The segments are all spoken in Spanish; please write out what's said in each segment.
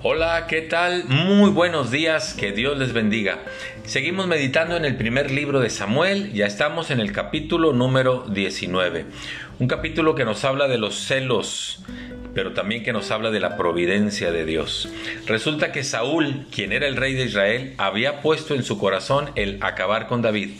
Hola, ¿qué tal? Muy buenos días, que Dios les bendiga. Seguimos meditando en el primer libro de Samuel, ya estamos en el capítulo número 19. Un capítulo que nos habla de los celos, pero también que nos habla de la providencia de Dios. Resulta que Saúl, quien era el rey de Israel, había puesto en su corazón el acabar con David.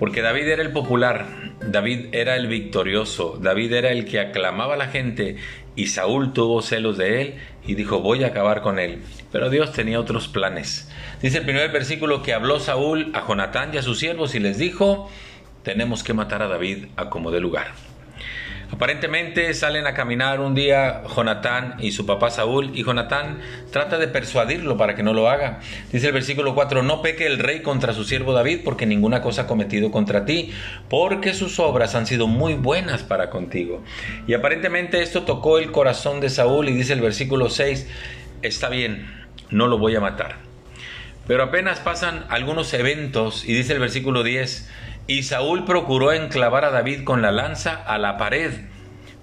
Porque David era el popular, David era el victorioso, David era el que aclamaba a la gente y Saúl tuvo celos de él y dijo, voy a acabar con él. Pero Dios tenía otros planes. Dice el primer versículo que habló Saúl a Jonatán y a sus siervos y les dijo, tenemos que matar a David a como de lugar. Aparentemente salen a caminar un día Jonatán y su papá Saúl y Jonatán trata de persuadirlo para que no lo haga. Dice el versículo 4, no peque el rey contra su siervo David porque ninguna cosa ha cometido contra ti, porque sus obras han sido muy buenas para contigo. Y aparentemente esto tocó el corazón de Saúl y dice el versículo 6, está bien, no lo voy a matar. Pero apenas pasan algunos eventos y dice el versículo 10, y Saúl procuró enclavar a David con la lanza a la pared,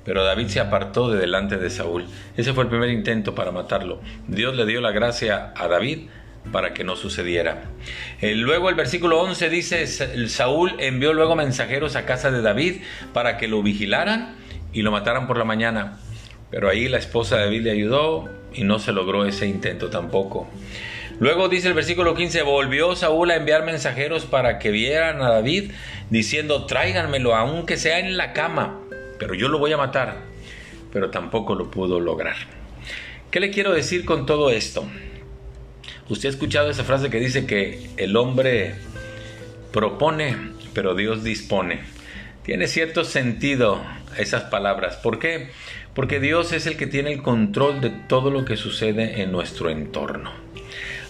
pero David se apartó de delante de Saúl. Ese fue el primer intento para matarlo. Dios le dio la gracia a David para que no sucediera. Eh, luego el versículo 11 dice, Saúl envió luego mensajeros a casa de David para que lo vigilaran y lo mataran por la mañana. Pero ahí la esposa de David le ayudó y no se logró ese intento tampoco. Luego dice el versículo 15, volvió Saúl a enviar mensajeros para que vieran a David, diciendo, tráiganmelo, aunque sea en la cama, pero yo lo voy a matar. Pero tampoco lo pudo lograr. ¿Qué le quiero decir con todo esto? Usted ha escuchado esa frase que dice que el hombre propone, pero Dios dispone. Tiene cierto sentido esas palabras. ¿Por qué? Porque Dios es el que tiene el control de todo lo que sucede en nuestro entorno.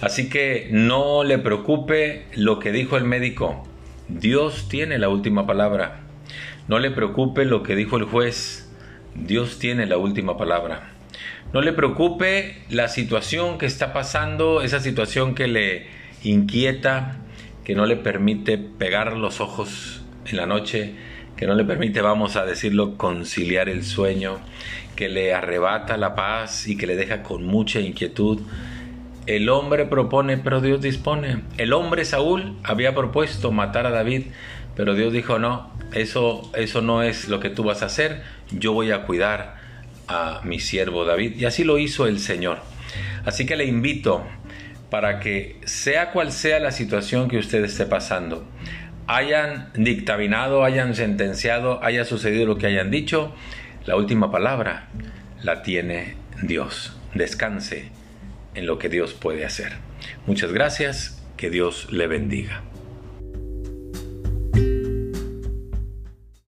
Así que no le preocupe lo que dijo el médico. Dios tiene la última palabra. No le preocupe lo que dijo el juez. Dios tiene la última palabra. No le preocupe la situación que está pasando, esa situación que le inquieta, que no le permite pegar los ojos en la noche, que no le permite, vamos a decirlo, conciliar el sueño, que le arrebata la paz y que le deja con mucha inquietud. El hombre propone, pero Dios dispone. El hombre Saúl había propuesto matar a David, pero Dios dijo, no, eso, eso no es lo que tú vas a hacer, yo voy a cuidar a mi siervo David. Y así lo hizo el Señor. Así que le invito para que sea cual sea la situación que usted esté pasando, hayan dictaminado, hayan sentenciado, haya sucedido lo que hayan dicho, la última palabra la tiene Dios. Descanse en lo que Dios puede hacer. Muchas gracias, que Dios le bendiga.